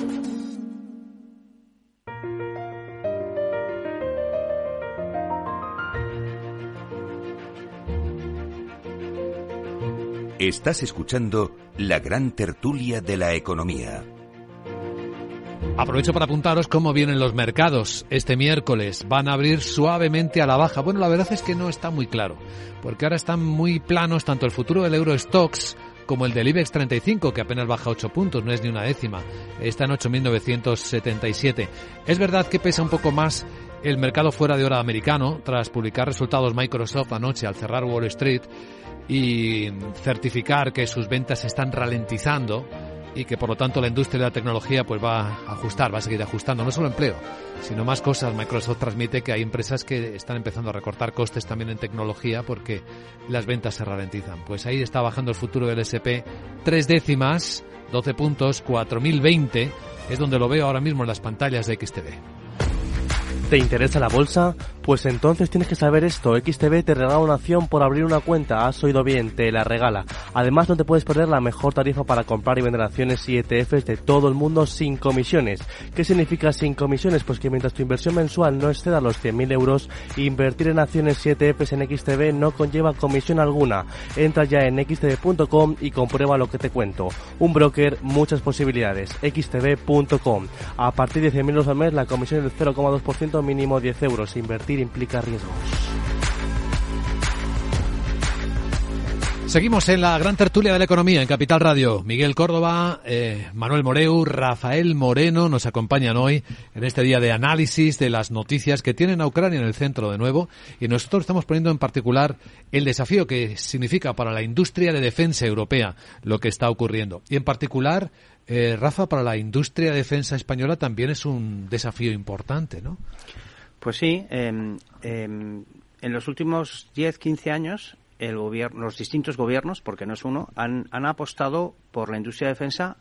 Estás escuchando la gran tertulia de la economía. Aprovecho para apuntaros cómo vienen los mercados. Este miércoles van a abrir suavemente a la baja. Bueno, la verdad es que no está muy claro, porque ahora están muy planos tanto el futuro del Eurostox como el del IBEX 35, que apenas baja 8 puntos, no es ni una décima. Está en 8.977. Es verdad que pesa un poco más el mercado fuera de hora americano, tras publicar resultados Microsoft anoche al cerrar Wall Street y certificar que sus ventas están ralentizando y que por lo tanto la industria de la tecnología pues va a ajustar, va a seguir ajustando, no solo empleo, sino más cosas. Microsoft transmite que hay empresas que están empezando a recortar costes también en tecnología porque las ventas se ralentizan. Pues ahí está bajando el futuro del SP tres décimas, 12 puntos, 4020, es donde lo veo ahora mismo en las pantallas de XTV. ¿Te interesa la bolsa? Pues entonces tienes que saber esto. XTB te regala una acción por abrir una cuenta. Has oído bien, te la regala. Además no te puedes perder la mejor tarifa para comprar y vender acciones y ETFs de todo el mundo sin comisiones. ¿Qué significa sin comisiones? Pues que mientras tu inversión mensual no exceda los 100.000 euros, invertir en acciones y ETFs en XTB no conlleva comisión alguna. Entra ya en xtb.com y comprueba lo que te cuento. Un broker, muchas posibilidades. xtb.com. A partir de 100.000 euros al mes la comisión es del 0,2% mínimo 10 euros. Invertir implica riesgos. Seguimos en la gran tertulia de la economía en Capital Radio. Miguel Córdoba, eh, Manuel Moreu, Rafael Moreno nos acompañan hoy en este día de análisis de las noticias que tienen a Ucrania en el centro de nuevo y nosotros estamos poniendo en particular el desafío que significa para la industria de defensa europea lo que está ocurriendo. Y en particular, eh, Rafa, para la industria de defensa española también es un desafío importante, ¿no? Pues sí, em, em, en los últimos 10, 15 años el gobierno, los distintos gobiernos, porque no es uno, han, apostado por la industria de defensa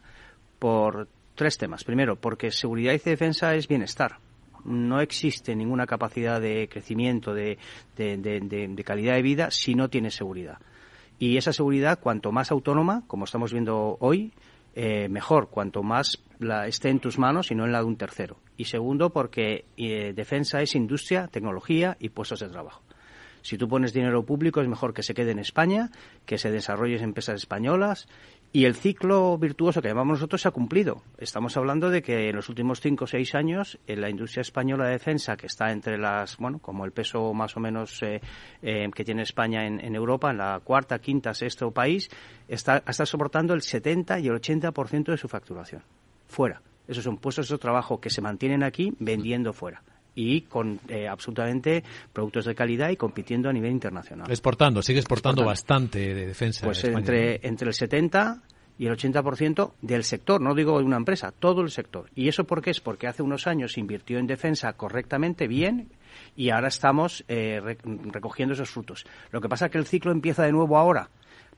por tres temas. Primero, porque seguridad y defensa es bienestar. No existe ninguna capacidad de crecimiento, de, de, calidad de vida, si no tiene seguridad. Y esa seguridad, cuanto más autónoma, como estamos viendo hoy, eh, mejor, cuanto más la, esté en tus manos y no en la de un tercero. Y segundo, porque eh, defensa es industria, tecnología y puestos de trabajo. Si tú pones dinero público es mejor que se quede en España, que se desarrolle en empresas españolas y el ciclo virtuoso que llamamos nosotros se ha cumplido. Estamos hablando de que en los últimos cinco o seis años en la industria española de defensa, que está entre las, bueno, como el peso más o menos eh, eh, que tiene España en, Europa, en la cuarta, quinta, sexto país, está, está soportando el 70 y el 80% de su facturación. Fuera. Esos son puestos de trabajo que se mantienen aquí vendiendo fuera y con eh, absolutamente productos de calidad y compitiendo a nivel internacional. Exportando, sigue exportando, bastante de defensa. Pues entre, entre el 70 y el 80% del sector, no digo de una empresa, todo el sector. ¿Y eso por qué es? Porque hace unos años se invirtió en defensa correctamente, bien, y ahora estamos eh, recogiendo esos frutos. Lo que pasa es que el ciclo empieza de nuevo ahora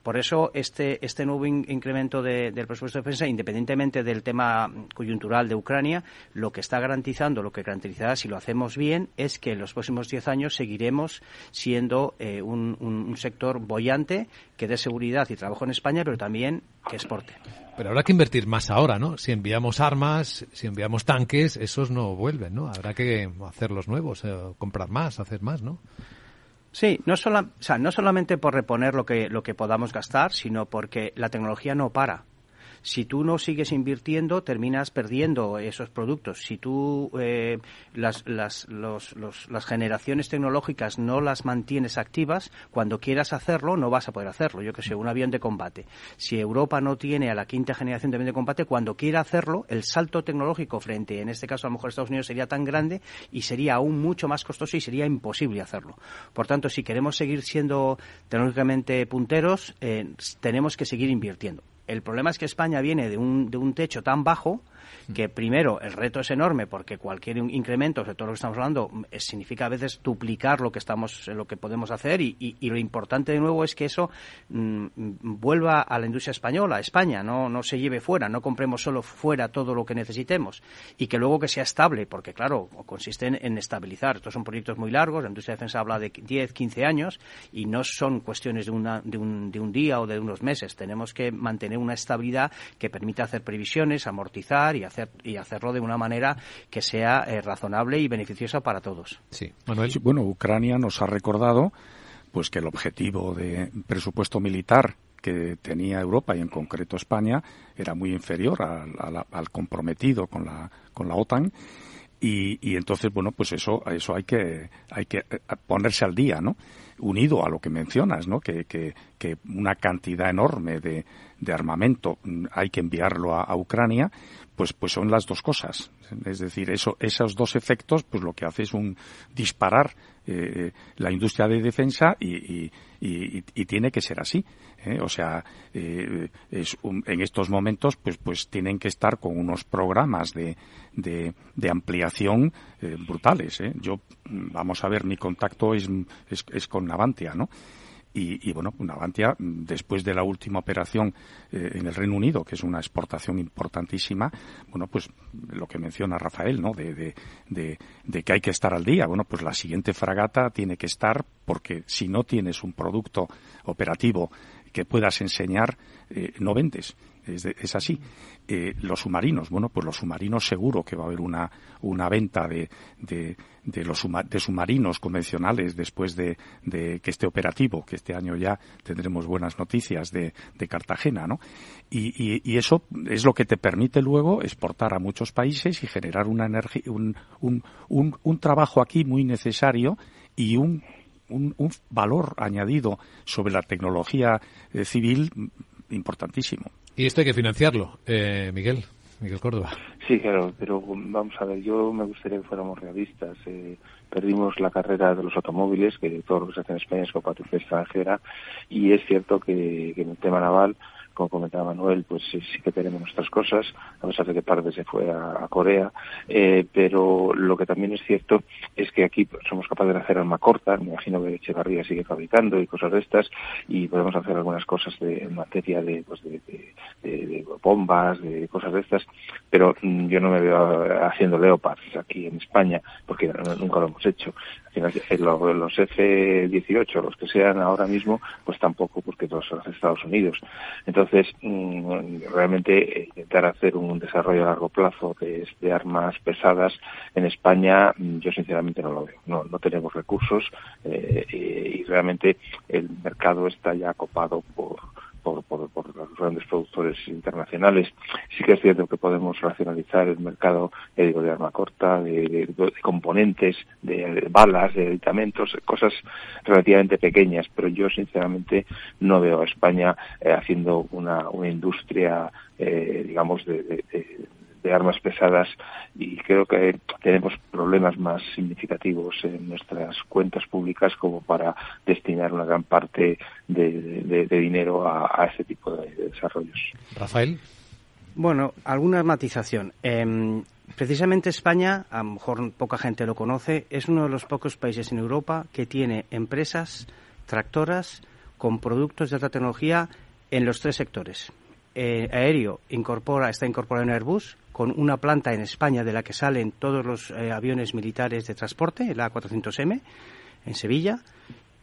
por eso este, este nuevo incremento del presupuesto de defensa, independientemente del tema coyuntural de Ucrania, lo que está garantizando, lo que garantizará si lo hacemos bien, es que en los próximos diez años seguiremos siendo eh, un, sector bollante que dé seguridad y trabajo en España, pero también que exporte. Pero habrá que invertir más ahora, ¿no? Si enviamos armas, si enviamos tanques, esos no vuelven, ¿no? Habrá que hacer los nuevos, eh, comprar más, hacer más, ¿no? Sí, no, o sea, no solamente por reponer lo que, lo que podamos gastar, sino porque la tecnología no para si tú no sigues invirtiendo, terminas perdiendo esos productos. Si tú eh, las, las, las generaciones tecnológicas no las mantienes activas, cuando quieras hacerlo, no vas a poder hacerlo. Yo que sé, un avión de combate. Si Europa no tiene a la quinta generación de avión de combate, cuando quiera hacerlo, el salto tecnológico frente, en este caso a lo mejor Estados Unidos, sería tan grande y sería aún mucho más costoso y sería imposible hacerlo. Por tanto, si queremos seguir siendo tecnológicamente punteros, eh, tenemos que seguir invirtiendo. El problema es que España viene de un, de un techo tan bajo que primero el reto es enorme porque cualquier incremento, de todo lo que estamos hablando, significa a veces duplicar lo que estamos, lo que podemos hacer y, lo importante de nuevo es que eso mm, vuelva a la industria española, a España, no, no se lleve fuera, no compremos solo fuera todo lo que necesitemos y que luego que sea estable, porque claro, consiste en, estabilizar. Estos son proyectos muy largos, la industria de defensa habla de 10, 15 años y no son cuestiones de, una, de, un, de un día o de unos meses. Tenemos que mantener una estabilidad que permita hacer previsiones, amortizar y, hacer, y hacerlo de una manera que sea eh, razonable y beneficiosa para todos. Sí. bueno, Ucrania nos ha recordado pues que el objetivo de presupuesto militar que tenía Europa y en concreto España era muy inferior al, comprometido con la, con la OTAN y, entonces bueno pues eso eso hay que hay que eh, ponerse al día no unido a lo que mencionas no que, que, una cantidad enorme de, de, armamento hay que enviarlo a, Ucrania pues pues son las dos cosas es decir eso esos dos efectos pues lo que hace es un disparar eh, la industria de defensa y, y, tiene que ser así. ¿eh? O sea, eh, es en estos momentos pues, pues tienen que estar con unos programas de, de, ampliación brutales. Yo, vamos a ver, mi contacto es, es con Navantia, ¿no? Y, y, bueno, Navantia, después de la última operación eh, en el Reino Unido, que es una exportación importantísima, bueno, pues lo que menciona Rafael, ¿no? De, de, que hay que estar al día. Bueno, pues la siguiente fragata tiene que estar porque si no tienes un producto operativo que puedas enseñar, eh, no vendes. Es, es así. Eh, los submarinos, bueno, pues los submarinos seguro que va a haber una, una venta de, de, de los de submarinos convencionales después de, de, que esté operativo, que este año ya tendremos buenas noticias de, de Cartagena, ¿no? Y, y, eso es lo que te permite luego exportar a muchos países y generar una energía, un, un, un, un trabajo aquí muy necesario y un un, un, valor añadido sobre la tecnología eh, civil importantísimo. Y esto hay que financiarlo, eh, Miguel. Miguel Córdoba. Sí, claro, pero vamos a ver, yo me gustaría que fuéramos realistas. Eh, perdimos la carrera de los automóviles, que todo lo que se hace en España es con extranjera, y es cierto que, que en el tema naval como comentaba Manuel, pues sí, que tenemos nuestras cosas, a pesar de que parte se fue a, Corea, eh, pero lo que también es cierto es que aquí somos capaces de hacer arma corta, me imagino que Echevarría sigue fabricando y cosas de estas, y podemos hacer algunas cosas de, en materia de, pues de, de, bombas, de cosas de estas, pero mm, yo no me veo haciendo Leopards aquí en España, porque nunca lo hemos hecho. Eh, los F-18, los que sean ahora mismo, pues tampoco, porque todos son Estados Unidos. Entonces, mm, realmente eh, intentar hacer un desarrollo a largo plazo de, armas pesadas en España, mm, yo sinceramente no lo veo. No, no tenemos recursos eh, y realmente el mercado está ya copado por por, por, por, los grandes productores internacionales. Sí que es cierto que podemos racionalizar el mercado de arma corta, de, componentes, de, balas, de aditamentos, cosas relativamente pequeñas, pero yo sinceramente no veo a España eh, haciendo una, una industria, eh, digamos, de, de armas pesadas y creo que tenemos problemas más significativos en nuestras cuentas públicas como para destinar una gran parte de, dinero a, este tipo de, desarrollos. Rafael. Bueno, alguna matización. Em, precisamente España, a lo mejor poca gente lo conoce, es uno de los pocos países en Europa que tiene empresas tractoras con productos de alta tecnología en los tres sectores. Eh, aéreo incorpora, está incorporado en Airbus, con una planta en España de la que salen todos los eh, aviones militares de transporte, el A400M, en Sevilla.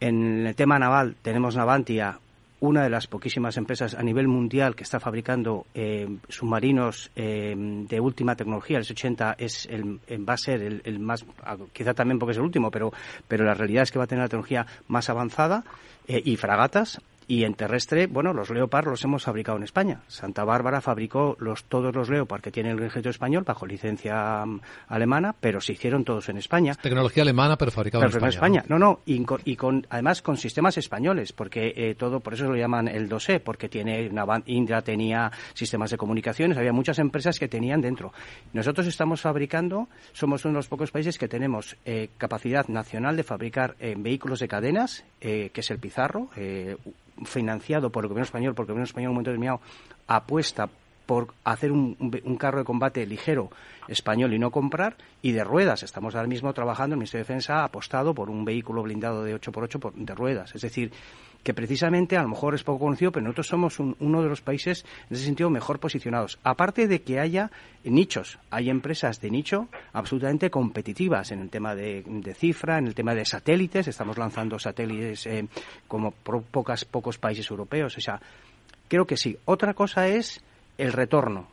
En el tema naval tenemos Navantia, una de las poquísimas empresas a nivel mundial que está fabricando eh, submarinos de última tecnología. El S-80 es el, va a ser el, más, quizá también porque es el último, pero, pero la realidad es que va a tener la tecnología más avanzada y fragatas y en terrestre, bueno, los Leopard los hemos fabricado en España. Santa Bárbara fabricó los, todos los Leopard que tiene el ejército español bajo licencia mm, alemana, pero se hicieron todos en España. Tecnología alemana, pero fabricado en España. ¿no? no, y, con, además con sistemas españoles, porque eh, todo, por eso lo llaman el 2E, porque tiene una Indra tenía sistemas de comunicaciones, había muchas empresas que tenían dentro. Nosotros estamos fabricando, somos uno de los pocos países que tenemos eh, capacidad nacional de fabricar eh, vehículos de cadenas, que es el Pizarro, financiado por el gobierno español, porque el gobierno español en un momento determinado apuesta por hacer un, un, carro de combate ligero español y no comprar, y de ruedas. Estamos ahora mismo trabajando, el Ministerio de Defensa ha apostado por un vehículo blindado de 8x8 de ruedas. Es decir, que precisamente a lo mejor es poco conocido, pero nosotros somos uno de los países en ese sentido mejor posicionados. Aparte de que haya nichos, hay empresas de nicho absolutamente competitivas en el tema de, cifra, en el tema de satélites, estamos lanzando satélites eh, como pocas, pocos países europeos. O sea, creo que sí. Otra cosa es el retorno,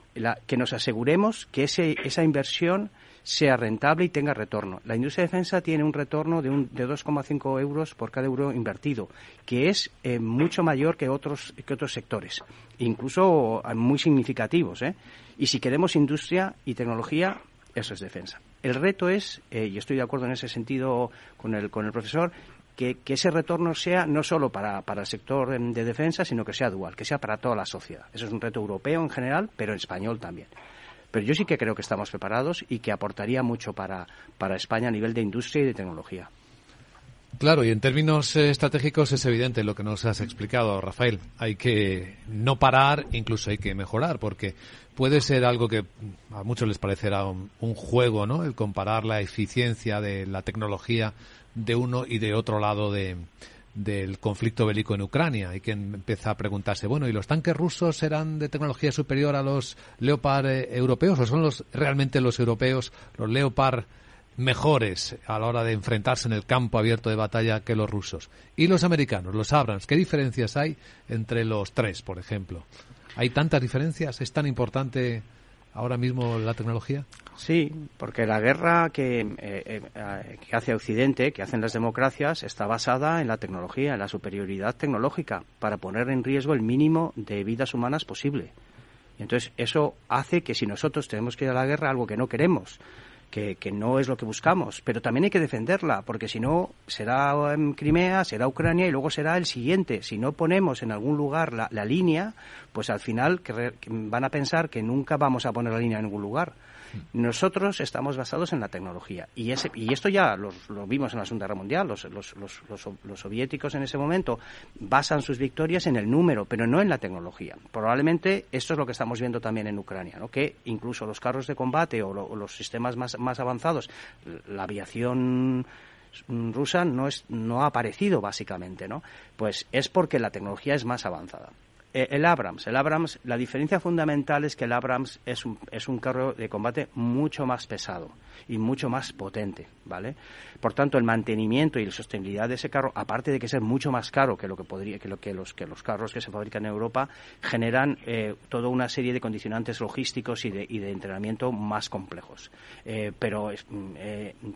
que nos aseguremos que ese, esa inversión sea rentable y tenga retorno. La industria de defensa tiene un retorno de, de 2,5 euros por cada euro invertido, que es eh, mucho mayor que otros, que otros sectores, incluso eh, muy significativos. ¿eh? Y si queremos industria y tecnología, eso es defensa. El reto es, y estoy de acuerdo en ese sentido con el, con el profesor, que, ese retorno sea no solo para, para, el sector de defensa, sino que sea dual, que sea para toda la sociedad. Eso es un reto europeo en general, pero en español también. Pero yo sí que creo que estamos preparados y que aportaría mucho para, para España a nivel de industria y de tecnología. Claro, y en términos eh, estratégicos es evidente lo que nos has explicado, Rafael. Hay que no parar, incluso hay que mejorar, porque puede ser algo que a muchos les parecerá un, un, juego, ¿no? El comparar la eficiencia de la tecnología de uno y de otro lado de, del conflicto bélico en Ucrania. Hay quien empieza a preguntarse, bueno, ¿y los tanques rusos serán de tecnología superior a los Leopard eh, europeos o son los realmente los europeos, los Leopard mejores a la hora de enfrentarse en el campo abierto de batalla que los rusos? Y los americanos, los Abrams, ¿qué diferencias hay entre los tres, por ejemplo? ¿Hay tantas diferencias? ¿Es tan importante ahora mismo la tecnología? Sí, porque la guerra que, eh, eh, que, hace Occidente, que hacen las democracias, está basada en la tecnología, en la superioridad tecnológica, para poner en riesgo el mínimo de vidas humanas posible. Entonces eso hace que si nosotros tenemos que ir a la guerra, algo que no queremos, que, no es lo que buscamos, pero también hay que defenderla, porque si no será Crimea, será Ucrania y luego será el siguiente. Si no ponemos en algún lugar la, línea, pues al final van a pensar que nunca vamos a poner la línea en ningún lugar. Nosotros estamos basados en la tecnología y, ese, y esto ya lo vimos en la Segunda Guerra Mundial. Los, los, los, los, soviéticos en ese momento basan sus victorias en el número, pero no en la tecnología. Probablemente esto es lo que estamos viendo también en Ucrania, ¿no? que incluso los carros de combate o, los sistemas más, más avanzados, la aviación rusa no, es, no ha aparecido básicamente, ¿no? Pues es porque la tecnología es más avanzada. Eh, el Abrams. El Abrams, la diferencia fundamental es que el Abrams es un, es un carro de combate mucho más pesado y mucho más potente, ¿vale? Por tanto, el mantenimiento y la sostenibilidad de ese carro, aparte de que ser mucho más caro que lo que podría, que lo que los que los carros que se fabrican en Europa, generan eh, toda una serie de condicionantes logísticos y de, y de entrenamiento más complejos. Eh, pero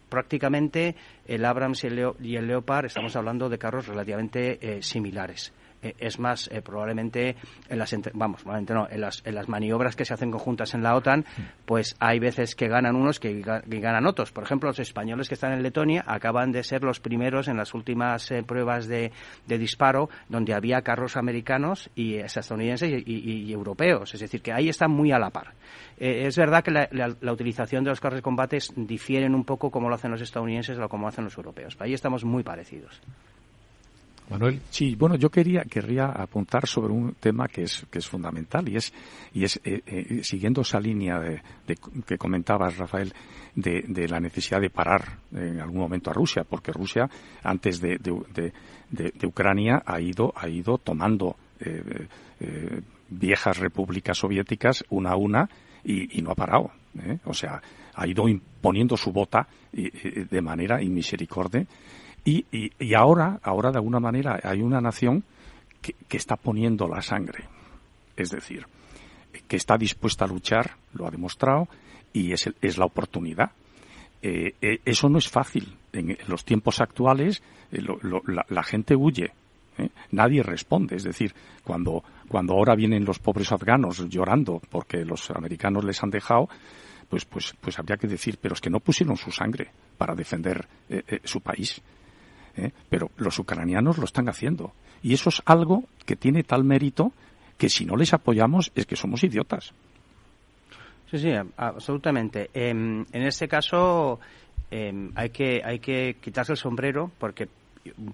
prácticamente el Abrams y el, y el Leopard estamos hablando de carros relativamente similares. Eh, es más eh, probablemente en las vamos no, en las, en las maniobras que se hacen conjuntas en la OTAN pues hay veces que ganan unos que, ganan otros. Por ejemplo los españoles que están en Letonia acaban de ser los primeros en las últimas eh, pruebas de, disparo donde había carros americanos y estadounidenses y, europeos. Es decir que ahí están muy a la par. Es verdad que la, la, utilización de los carros de combate difieren un poco como lo hacen los estadounidenses o como lo hacen los europeos ahí estamos muy parecidos Manuel. Sí, bueno, yo quería querría apuntar sobre un tema que es que es fundamental y es y es eh, eh, siguiendo esa línea de, que comentabas, Rafael, de, de, la necesidad de parar en algún momento a Rusia, porque Rusia antes de, de Ucrania ha ido ha ido tomando eh, viejas repúblicas soviéticas una a una y, no ha parado. O sea, ha ido imponiendo su bota de manera inmisericordia y, y, ahora, ahora de alguna manera hay una nación que, que, está poniendo la sangre. Es decir, que está dispuesta a luchar, lo ha demostrado, y es, es la oportunidad. Eh, eh, eso no es fácil. En, los tiempos actuales eh, la, gente huye. Nadie responde. Es decir, cuando, cuando ahora vienen los pobres afganos llorando porque los americanos les han dejado, pues, pues, pues habría que decir, pero es que no pusieron su sangre para defender su país. ¿Eh? pero los ucranianos lo están haciendo. Y eso es algo que tiene tal mérito que si no les apoyamos es que somos idiotas. Sí, sí, absolutamente. Em, en este caso em, hay, que, hay que quitarse el sombrero porque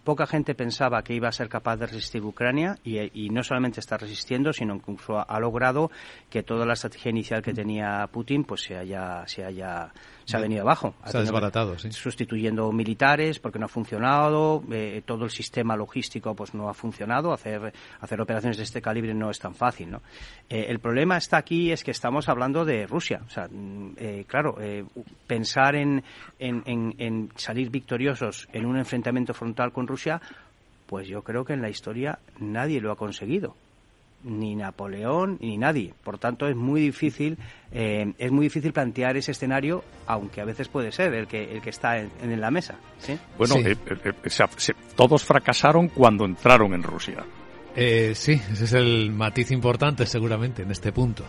poca gente pensaba que iba a ser capaz de resistir Ucrania y, no solamente está resistiendo, sino incluso ha, logrado que toda la estrategia inicial que tenía Putin pues se haya, se haya se ha venido abajo. Se ha desbaratado, sí. Sustituyendo militares porque no ha funcionado, eh, todo el sistema logístico pues no ha funcionado, hacer, hacer operaciones de este calibre no es tan fácil, ¿no? Eh, el problema está aquí es que estamos hablando de Rusia. O sea, mm, eh, claro, pensar en, en, en salir victoriosos en un enfrentamiento frontal con Rusia, pues yo creo que en la historia nadie lo ha conseguido ni Napoleón ni nadie. Por tanto, es muy difícil eh, es muy difícil plantear ese escenario, aunque a veces puede ser el que el que está en, la mesa. Bueno, eh, eh, todos fracasaron cuando entraron en Rusia. Eh, sí, ese es el matiz importante seguramente en este punto.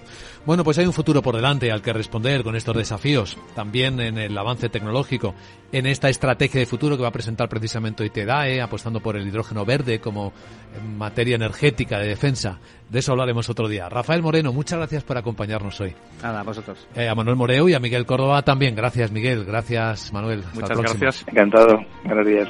Bueno, pues hay un futuro por delante al que responder con estos desafíos, también en el avance tecnológico, en esta estrategia de futuro que va a presentar precisamente ITEDAE, apostando por el hidrógeno verde como materia energética de defensa. De eso hablaremos otro día. Rafael Moreno, muchas gracias por acompañarnos hoy. Nada, a vosotros. Eh, a Manuel Moreu y a Miguel Córdoba también. Gracias, Miguel. Gracias, Manuel. muchas gracias. Encantado. Buenos días.